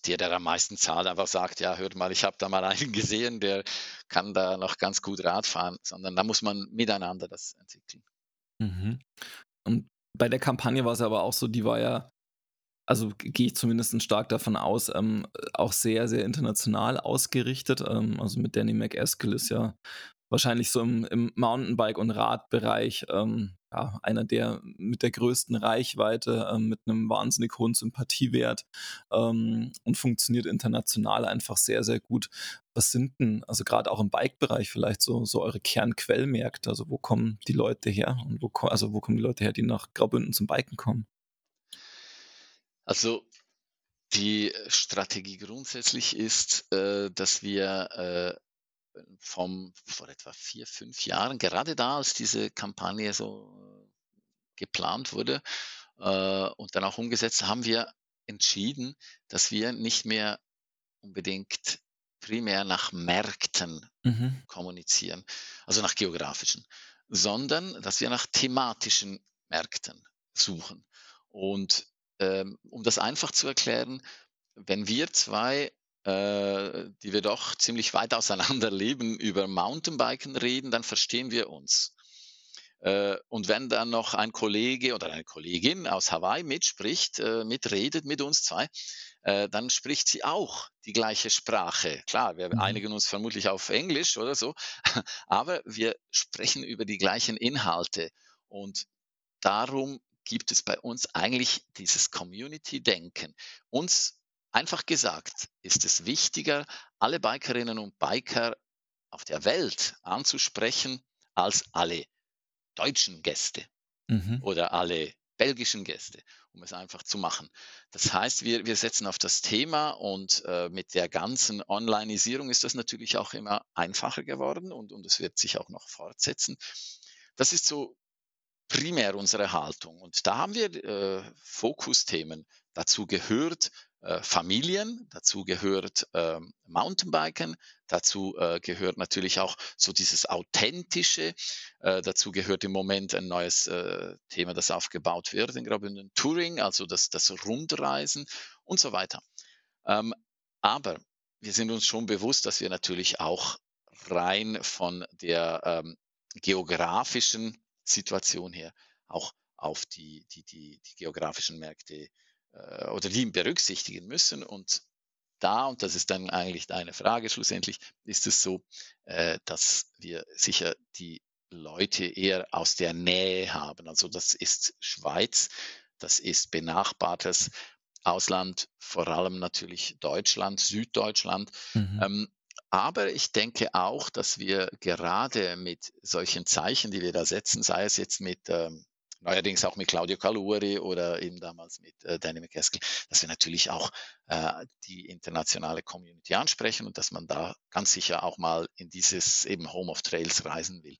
der, der am meisten zahlt, einfach sagt, ja, hört mal, ich habe da mal einen gesehen, der kann da noch ganz gut Rad fahren, sondern da muss man miteinander das entwickeln. Mhm. Und bei der Kampagne war es aber auch so, die war ja also gehe ich zumindest stark davon aus, ähm, auch sehr, sehr international ausgerichtet. Ähm, also mit Danny McAskill ist ja wahrscheinlich so im, im Mountainbike- und Radbereich ähm, ja, einer der mit der größten Reichweite, ähm, mit einem wahnsinnig hohen Sympathiewert ähm, und funktioniert international einfach sehr, sehr gut. Was sind denn, also gerade auch im Bike-Bereich vielleicht so, so eure Kernquellmärkte? Also wo kommen die Leute her und wo, also wo kommen die Leute her, die nach Graubünden zum Biken kommen? Also die Strategie grundsätzlich ist, äh, dass wir äh, vom, vor etwa vier, fünf Jahren, gerade da, als diese Kampagne so äh, geplant wurde und dann auch umgesetzt, haben wir entschieden, dass wir nicht mehr unbedingt primär nach Märkten mhm. kommunizieren, also nach geografischen, sondern dass wir nach thematischen Märkten suchen. Und ähm, um das einfach zu erklären, wenn wir zwei, äh, die wir doch ziemlich weit auseinander leben, über Mountainbiken reden, dann verstehen wir uns. Äh, und wenn dann noch ein Kollege oder eine Kollegin aus Hawaii mitspricht, äh, mitredet mit uns zwei, dann spricht sie auch die gleiche Sprache. Klar, wir mhm. einigen uns vermutlich auf Englisch oder so, aber wir sprechen über die gleichen Inhalte. Und darum gibt es bei uns eigentlich dieses Community-Denken. Uns, einfach gesagt, ist es wichtiger, alle Bikerinnen und Biker auf der Welt anzusprechen, als alle deutschen Gäste mhm. oder alle belgischen Gäste, um es einfach zu machen. Das heißt, wir, wir setzen auf das Thema und äh, mit der ganzen Onlineisierung ist das natürlich auch immer einfacher geworden und, und es wird sich auch noch fortsetzen. Das ist so primär unsere Haltung. Und da haben wir äh, Fokusthemen. Dazu gehört äh, Familien, dazu gehört äh, Mountainbiken, dazu äh, gehört natürlich auch so dieses Authentische, äh, dazu gehört im Moment ein neues äh, Thema, das aufgebaut wird in Graubünden, Touring, also das, das Rundreisen und so weiter. Ähm, aber wir sind uns schon bewusst, dass wir natürlich auch rein von der ähm, geografischen Situation her auch auf die, die, die, die geografischen Märkte äh, oder die berücksichtigen müssen. Und da, und das ist dann eigentlich deine Frage schlussendlich, ist es so, äh, dass wir sicher die Leute eher aus der Nähe haben. Also das ist Schweiz, das ist benachbartes Ausland, vor allem natürlich Deutschland, Süddeutschland. Mhm. Ähm, aber ich denke auch, dass wir gerade mit solchen Zeichen, die wir da setzen, sei es jetzt mit ähm, neuerdings auch mit Claudio Caluri oder eben damals mit äh, Danny McCaskill, dass wir natürlich auch äh, die internationale Community ansprechen und dass man da ganz sicher auch mal in dieses eben Home of Trails reisen will.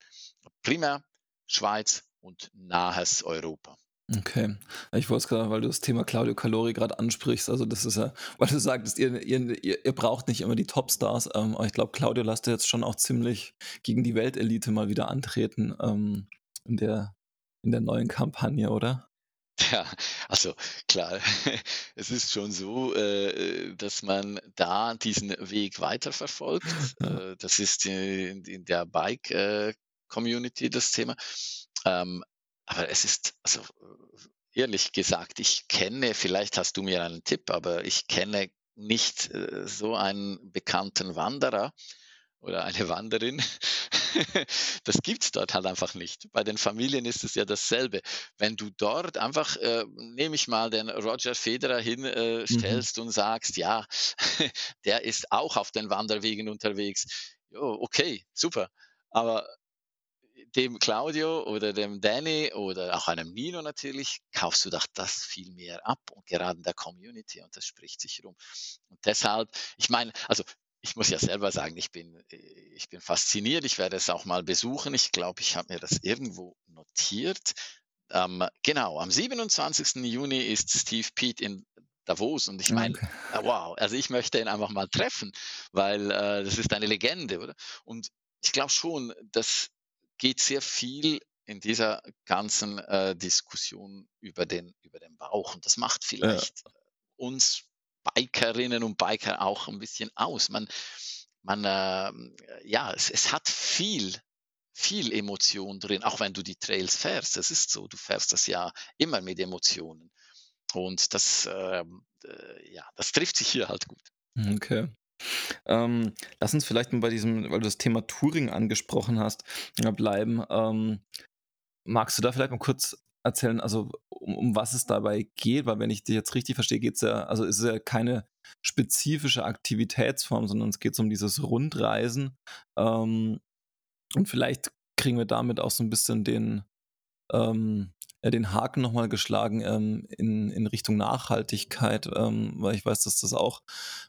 Primär Schweiz und nahes Europa. Okay. Ich wollte es gerade, weil du das Thema Claudio Calori gerade ansprichst, also das ist ja, weil du sagtest, ihr, ihr, ihr braucht nicht immer die Topstars, ähm, aber ich glaube, Claudio lasst jetzt schon auch ziemlich gegen die Weltelite mal wieder antreten ähm, in, der, in der neuen Kampagne, oder? Ja, also klar, es ist schon so, äh, dass man da diesen Weg weiterverfolgt. Äh, das ist in, in der Bike-Community äh, das Thema. Ähm, aber es ist, also ehrlich gesagt, ich kenne, vielleicht hast du mir einen Tipp, aber ich kenne nicht äh, so einen bekannten Wanderer oder eine Wanderin. das gibt's dort halt einfach nicht. Bei den Familien ist es ja dasselbe. Wenn du dort einfach, äh, nehme ich mal den Roger Federer hinstellst äh, mhm. und sagst, ja, der ist auch auf den Wanderwegen unterwegs. Jo, okay, super. Aber dem Claudio oder dem Danny oder auch einem Nino natürlich, kaufst du doch das viel mehr ab und gerade in der Community und das spricht sich rum. Und deshalb, ich meine, also ich muss ja selber sagen, ich bin, ich bin fasziniert. Ich werde es auch mal besuchen. Ich glaube, ich habe mir das irgendwo notiert. Ähm, genau, am 27. Juni ist Steve Pete in Davos und ich meine, okay. wow, also ich möchte ihn einfach mal treffen, weil äh, das ist eine Legende, oder? Und ich glaube schon, dass geht sehr viel in dieser ganzen äh, Diskussion über den, über den Bauch. Und das macht vielleicht ja. uns Bikerinnen und Biker auch ein bisschen aus. Man, man äh, ja, es, es hat viel, viel Emotion drin, auch wenn du die Trails fährst. Das ist so, du fährst das ja immer mit Emotionen. Und das, ähm, äh, ja, das trifft sich hier halt gut. Okay. Ähm, lass uns vielleicht mal bei diesem, weil du das Thema Touring angesprochen hast, bleiben. Ähm, magst du da vielleicht mal kurz erzählen, also um, um, was es dabei geht? Weil wenn ich dich jetzt richtig verstehe, geht es ja, also ist es ja keine spezifische Aktivitätsform, sondern es geht um dieses Rundreisen. Ähm, und vielleicht kriegen wir damit auch so ein bisschen den, ähm, äh, den Haken nochmal geschlagen ähm, in, in Richtung Nachhaltigkeit, ähm, weil ich weiß, dass das auch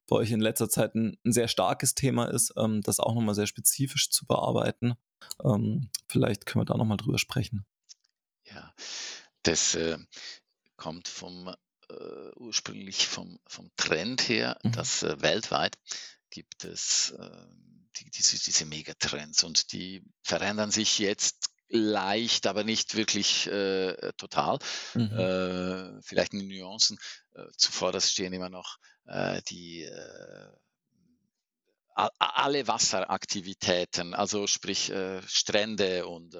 bei euch in letzter Zeit ein, ein sehr starkes Thema ist, ähm, das auch nochmal sehr spezifisch zu bearbeiten. Ähm, vielleicht können wir da nochmal drüber sprechen. Ja, das äh, kommt vom äh, ursprünglich vom, vom Trend her, mhm. dass äh, weltweit gibt es ähm, die, diese, diese Megatrends und die verändern sich jetzt leicht, aber nicht wirklich äh, total. Mhm. Äh, vielleicht in Nuancen. Äh, zuvorderst stehen immer noch äh, die äh, alle Wasseraktivitäten, also sprich äh, Strände und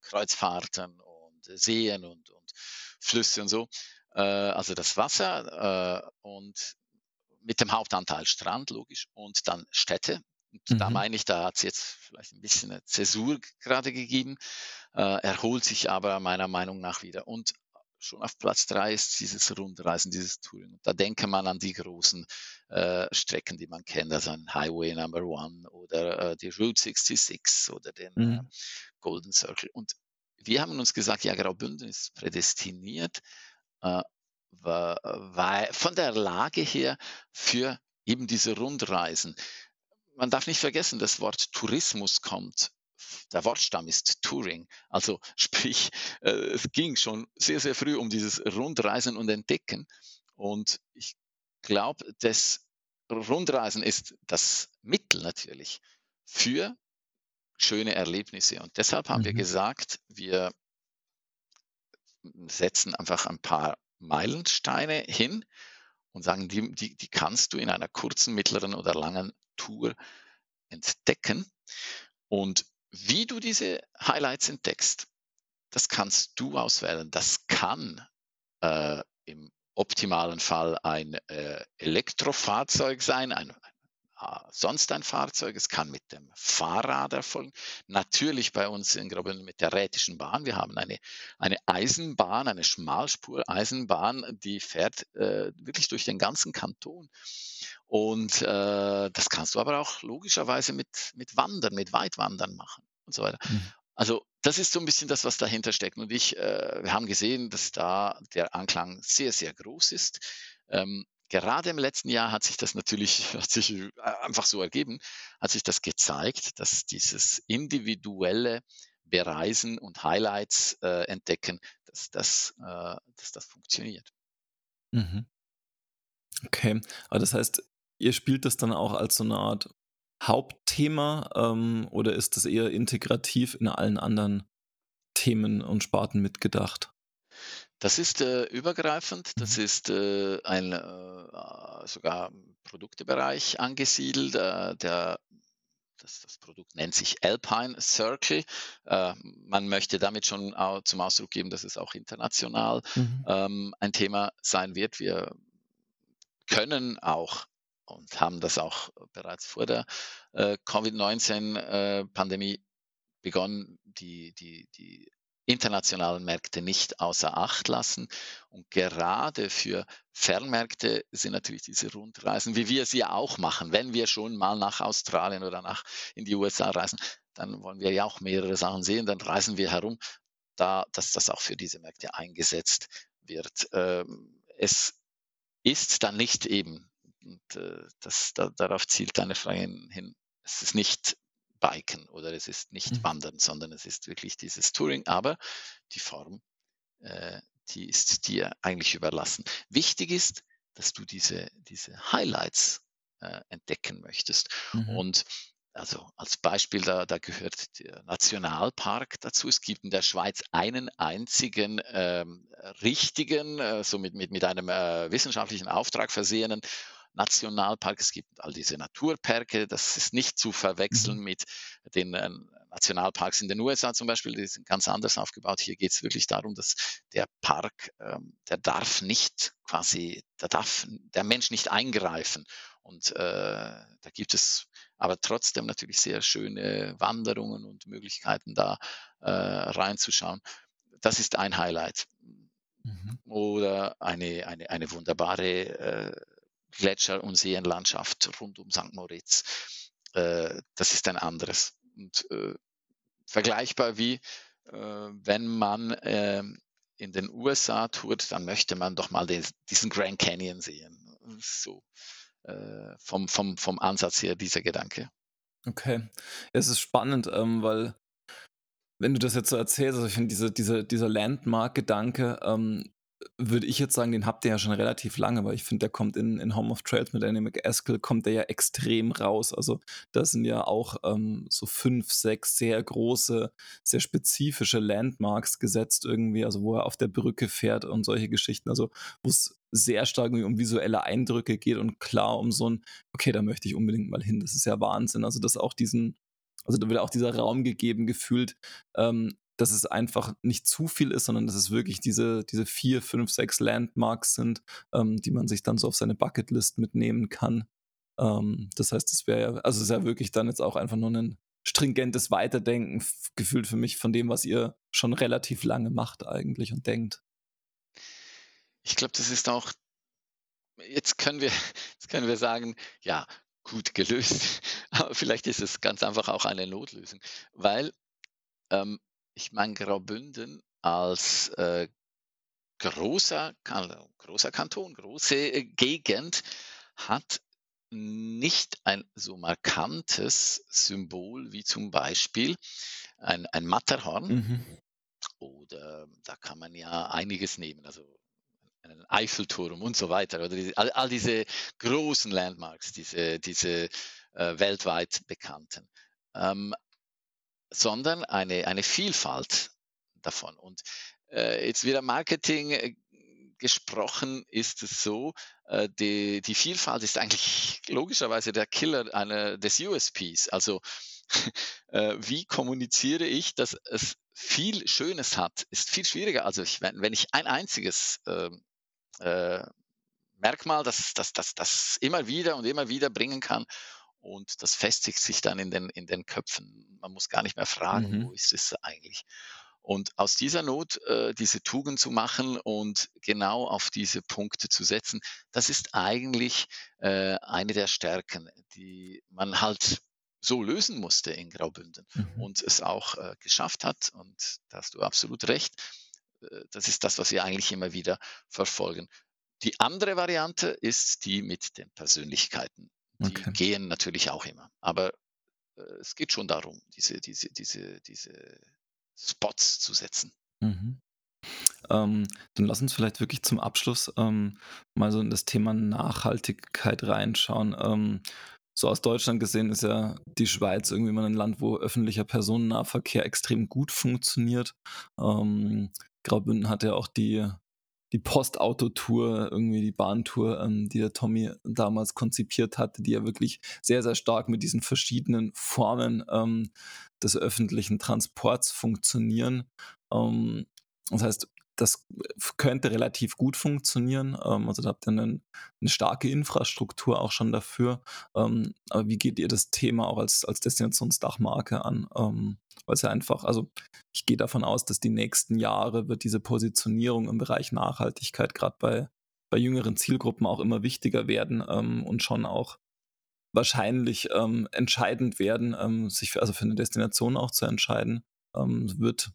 Kreuzfahrten und Seen und, und Flüsse und so. also das Wasser und mit dem Hauptanteil Strand, logisch, und dann Städte, und mhm. da meine ich, da hat es jetzt vielleicht ein bisschen eine Zäsur gerade gegeben, äh, erholt sich aber meiner Meinung nach wieder. Und schon auf Platz drei ist dieses Rundreisen, dieses Touring. Und da denke man an die großen äh, Strecken, die man kennt, also ein Highway Number One oder äh, die Route 66 oder den äh, mhm. Golden Circle. Und wir haben uns gesagt, ja, Graubünden ist prädestiniert, äh, weil, von der Lage her für eben diese Rundreisen man darf nicht vergessen, das Wort Tourismus kommt der Wortstamm ist Touring. Also sprich, äh, es ging schon sehr, sehr früh um dieses Rundreisen und Entdecken. Und ich glaube, das Rundreisen ist das Mittel natürlich für schöne Erlebnisse. Und deshalb haben mhm. wir gesagt, wir setzen einfach ein paar Meilensteine hin und sagen, die, die, die kannst du in einer kurzen, mittleren oder langen Tour entdecken. Und wie du diese Highlights entdeckst, das kannst du auswählen. Das kann äh, im optimalen Fall ein äh, Elektrofahrzeug sein, ein, sonst ein Fahrzeug. Es kann mit dem Fahrrad erfolgen. Natürlich bei uns in Graubünden mit der Rätischen Bahn. Wir haben eine, eine Eisenbahn, eine Schmalspur-Eisenbahn, die fährt äh, wirklich durch den ganzen Kanton. Und äh, das kannst du aber auch logischerweise mit, mit Wandern, mit Weitwandern machen und so weiter. Mhm. Also das ist so ein bisschen das, was dahinter steckt. Und ich, äh, wir haben gesehen, dass da der Anklang sehr, sehr groß ist. Ähm, gerade im letzten Jahr hat sich das natürlich hat sich äh, einfach so ergeben, hat sich das gezeigt, dass dieses individuelle Bereisen und Highlights äh, entdecken, dass das, äh, dass das funktioniert. Mhm. Okay, aber das heißt, ihr spielt das dann auch als so eine Art Hauptthema ähm, oder ist das eher integrativ in allen anderen Themen und Sparten mitgedacht? Das ist äh, übergreifend, das mhm. ist äh, ein äh, sogar Produktebereich angesiedelt. Äh, der, das, das, Produkt nennt sich Alpine Circle. Äh, man möchte damit schon zum Ausdruck geben, dass es auch international mhm. ähm, ein Thema sein wird. Wir können auch und haben das auch bereits vor der äh, Covid-19-Pandemie begonnen, die, die, die internationalen Märkte nicht außer Acht lassen. Und gerade für Fernmärkte sind natürlich diese Rundreisen, wie wir sie auch machen. Wenn wir schon mal nach Australien oder nach in die USA reisen, dann wollen wir ja auch mehrere Sachen sehen, dann reisen wir herum, da, dass das auch für diese Märkte eingesetzt wird. Ähm, es ist dann nicht eben, und äh, das, da, darauf zielt deine Frage hin, es ist nicht Biken oder es ist nicht mhm. Wandern, sondern es ist wirklich dieses Touring. Aber die Form, äh, die ist dir eigentlich überlassen. Wichtig ist, dass du diese, diese Highlights äh, entdecken möchtest. Mhm. Und also als Beispiel, da, da gehört der Nationalpark dazu. Es gibt in der Schweiz einen einzigen ähm, richtigen, äh, so mit, mit, mit einem äh, wissenschaftlichen Auftrag versehenen Nationalpark, es gibt all diese Naturparke, das ist nicht zu verwechseln mhm. mit den äh, Nationalparks in den USA zum Beispiel, die sind ganz anders aufgebaut. Hier geht es wirklich darum, dass der Park, ähm, der darf nicht quasi, da darf der Mensch nicht eingreifen. Und äh, da gibt es aber trotzdem natürlich sehr schöne Wanderungen und Möglichkeiten da äh, reinzuschauen. Das ist ein Highlight. Mhm. Oder eine, eine, eine wunderbare äh, Gletscher- und Seenlandschaft rund um St. Moritz. Äh, das ist ein anderes. Und äh, vergleichbar wie äh, wenn man ähm, in den USA tourt, dann möchte man doch mal den, diesen Grand Canyon sehen. So äh, vom, vom, vom Ansatz her dieser Gedanke. Okay, es ist spannend, ähm, weil wenn du das jetzt so erzählst, also ich finde diese, diese, dieser Landmark-Gedanke, ähm, würde ich jetzt sagen, den habt ihr ja schon relativ lange, weil ich finde, der kommt in, in Home of Trails mit Dynamic Haskell, kommt der ja extrem raus. Also da sind ja auch ähm, so fünf, sechs sehr große, sehr spezifische Landmarks gesetzt irgendwie, also wo er auf der Brücke fährt und solche Geschichten, also wo es sehr stark um visuelle Eindrücke geht und klar um so ein, okay, da möchte ich unbedingt mal hin. Das ist ja Wahnsinn. Also dass auch diesen, also da wird auch dieser Raum gegeben, gefühlt, ähm, dass es einfach nicht zu viel ist, sondern dass es wirklich diese, diese vier, fünf, sechs Landmarks sind, ähm, die man sich dann so auf seine Bucketlist mitnehmen kann. Ähm, das heißt, es wäre ja, also es ist ja wirklich dann jetzt auch einfach nur ein stringentes Weiterdenken gefühlt für mich von dem, was ihr schon relativ lange macht eigentlich und denkt. Ich glaube, das ist auch, jetzt können wir, jetzt können wir sagen, ja, gut gelöst, aber vielleicht ist es ganz einfach auch eine Notlösung, weil ähm, ich meine, Graubünden als äh, großer, großer Kanton, große äh, Gegend hat nicht ein so markantes Symbol wie zum Beispiel ein, ein Matterhorn. Mhm. Oder da kann man ja einiges nehmen, also einen Eiffelturm und so weiter. Oder diese, all, all, diese großen Landmarks, diese, diese äh, weltweit bekannten. Ähm, sondern eine, eine Vielfalt davon. Und äh, jetzt wieder Marketing, äh, gesprochen ist es so, äh, die, die Vielfalt ist eigentlich logischerweise der Killer einer, des USPs. Also äh, wie kommuniziere ich, dass es viel Schönes hat, ist viel schwieriger. Also ich, wenn, wenn ich ein einziges ähm, äh, Merkmal, das, das, das, das immer wieder und immer wieder bringen kann und das festigt sich dann in den, in den Köpfen. Man muss gar nicht mehr fragen, mhm. wo ist es eigentlich. Und aus dieser Not äh, diese Tugend zu machen und genau auf diese Punkte zu setzen, das ist eigentlich äh, eine der Stärken, die man halt so lösen musste in Graubünden mhm. und es auch äh, geschafft hat. Und da hast du absolut recht. Äh, das ist das, was wir eigentlich immer wieder verfolgen. Die andere Variante ist die mit den Persönlichkeiten. Die okay. gehen natürlich auch immer. Aber äh, es geht schon darum, diese, diese, diese, diese Spots zu setzen. Mhm. Ähm, dann lass uns vielleicht wirklich zum Abschluss ähm, mal so in das Thema Nachhaltigkeit reinschauen. Ähm, so aus Deutschland gesehen ist ja die Schweiz irgendwie mal ein Land, wo öffentlicher Personennahverkehr extrem gut funktioniert. Ähm, Graubünden hat ja auch die die Postautotour, irgendwie die Bahntour, ähm, die der Tommy damals konzipiert hatte, die ja wirklich sehr, sehr stark mit diesen verschiedenen Formen ähm, des öffentlichen Transports funktionieren. Ähm, das heißt, das könnte relativ gut funktionieren. Ähm, also da habt ihr eine, eine, starke Infrastruktur auch schon dafür. Ähm, aber wie geht ihr das Thema auch als, als Destinationsdachmarke an? Ähm, Weil es ja einfach, also ich gehe davon aus, dass die nächsten Jahre wird diese Positionierung im Bereich Nachhaltigkeit gerade bei, bei jüngeren Zielgruppen auch immer wichtiger werden ähm, und schon auch wahrscheinlich ähm, entscheidend werden, ähm, sich für, also für eine Destination auch zu entscheiden. wird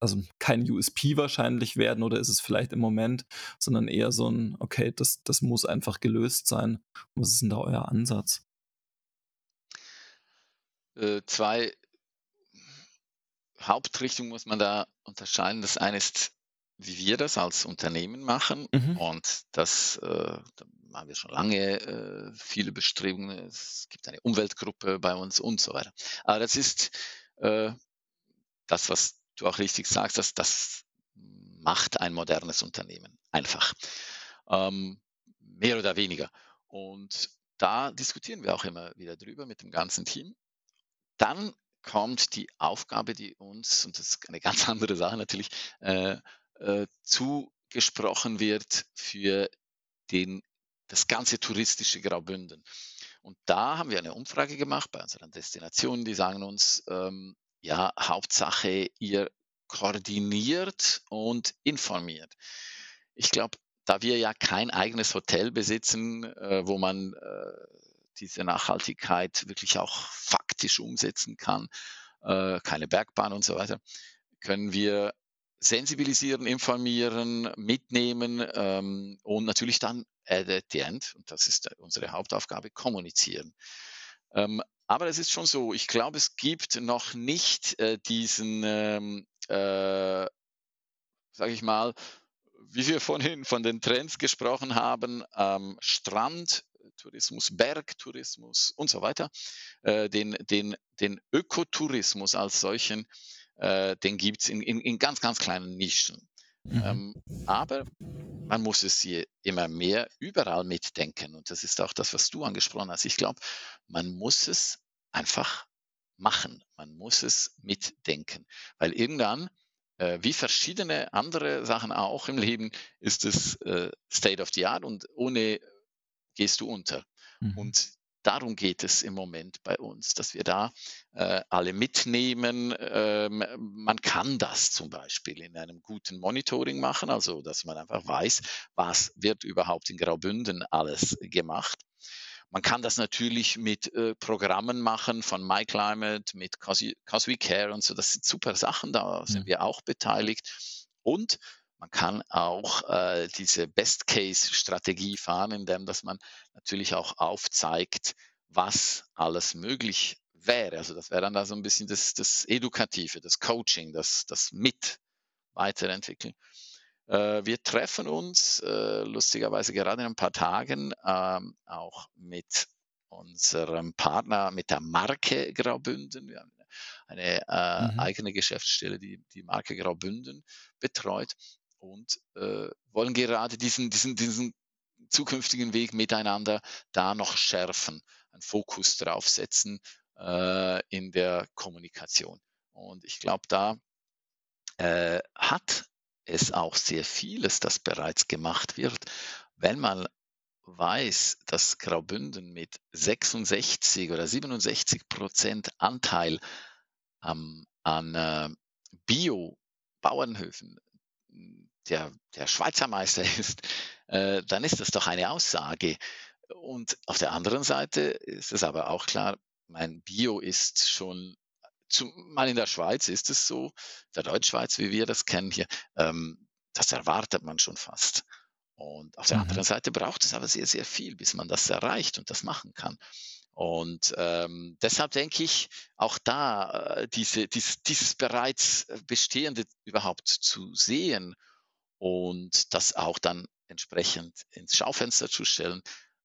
also kein USP wahrscheinlich werden oder ist es vielleicht im Moment, sondern eher so ein, okay, das, das muss einfach gelöst sein. Was ist denn da euer Ansatz? Äh, zwei Hauptrichtungen muss man da unterscheiden. Das eine ist, wie wir das als Unternehmen machen mhm. und das äh, da haben wir schon lange äh, viele Bestrebungen. Es gibt eine Umweltgruppe bei uns und so weiter. Aber das ist äh, das, was du auch richtig sagst, dass das macht ein modernes Unternehmen einfach. Ähm, mehr oder weniger. Und da diskutieren wir auch immer wieder drüber mit dem ganzen Team. Dann kommt die Aufgabe, die uns, und das ist eine ganz andere Sache natürlich, äh, äh, zugesprochen wird für den, das ganze touristische Graubünden. Und da haben wir eine Umfrage gemacht bei unseren Destinationen, die sagen uns, ähm, ja, Hauptsache, ihr koordiniert und informiert. Ich glaube, da wir ja kein eigenes Hotel besitzen, äh, wo man äh, diese Nachhaltigkeit wirklich auch faktisch umsetzen kann, äh, keine Bergbahn und so weiter, können wir sensibilisieren, informieren, mitnehmen ähm, und natürlich dann at the end, und das ist unsere Hauptaufgabe, kommunizieren. Ähm, aber es ist schon so, ich glaube, es gibt noch nicht äh, diesen, ähm, äh, sage ich mal, wie wir vorhin von den Trends gesprochen haben, ähm, Strandtourismus, Bergtourismus und so weiter, äh, den, den, den Ökotourismus als solchen, äh, den gibt es in, in, in, ganz, ganz kleinen Nischen. Mhm. Ähm, aber man muss es hier immer mehr überall mitdenken. Und das ist auch das, was du angesprochen hast. Ich glaube, man muss es einfach machen. Man muss es mitdenken. Weil irgendwann, äh, wie verschiedene andere Sachen auch im Leben, ist es äh, State of the Art und ohne gehst du unter. Mhm. Und darum geht es im Moment bei uns, dass wir da äh, alle mitnehmen. Ähm, man kann das zum Beispiel in einem guten Monitoring machen, also dass man einfach weiß, was wird überhaupt in Graubünden alles gemacht. Man kann das natürlich mit äh, Programmen machen von MyClimate, mit Cause, We Care und so. Das sind super Sachen, da sind mhm. wir auch beteiligt. Und man kann auch äh, diese Best-Case-Strategie fahren, indem dass man natürlich auch aufzeigt, was alles möglich wäre. Also das wäre dann da so ein bisschen das, das Edukative, das Coaching, das, das Mit weiterentwickeln. Äh, wir treffen uns äh, lustigerweise gerade in ein paar Tagen ähm, auch mit unserem Partner, mit der Marke Graubünden. Wir haben eine äh, mhm. eigene Geschäftsstelle, die die Marke Graubünden betreut. Und äh, wollen gerade diesen, diesen, diesen zukünftigen Weg miteinander da noch schärfen, einen Fokus drauf setzen äh, in der Kommunikation. Und ich glaube, da äh, hat es auch sehr vieles, das bereits gemacht wird, wenn man weiß, dass Graubünden mit 66 oder 67 Prozent Anteil ähm, an äh, Bio-Bauernhöfen der, der Schweizer Meister ist, äh, dann ist das doch eine Aussage. Und auf der anderen Seite ist es aber auch klar, mein Bio ist schon, zumal in der Schweiz ist es so, der Deutschschweiz, wie wir das kennen hier, ähm, das erwartet man schon fast. Und auf der mhm. anderen Seite braucht es aber sehr, sehr viel, bis man das erreicht und das machen kann. Und ähm, deshalb denke ich, auch da äh, diese, dies, dieses bereits äh, Bestehende überhaupt zu sehen und das auch dann entsprechend ins Schaufenster zu stellen,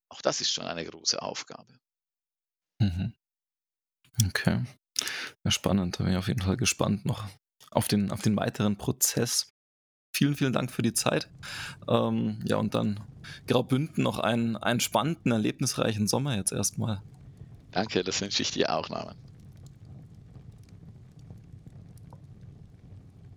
auch das ist schon eine große Aufgabe. Mhm. Okay. Ja, spannend. Da bin ich auf jeden Fall gespannt noch auf den, auf den weiteren Prozess. Vielen, vielen Dank für die Zeit. Ähm, ja, und dann Graubünden noch einen, einen spannenden, erlebnisreichen Sommer jetzt erstmal. Danke, das wünsche ich dir auch, Norman.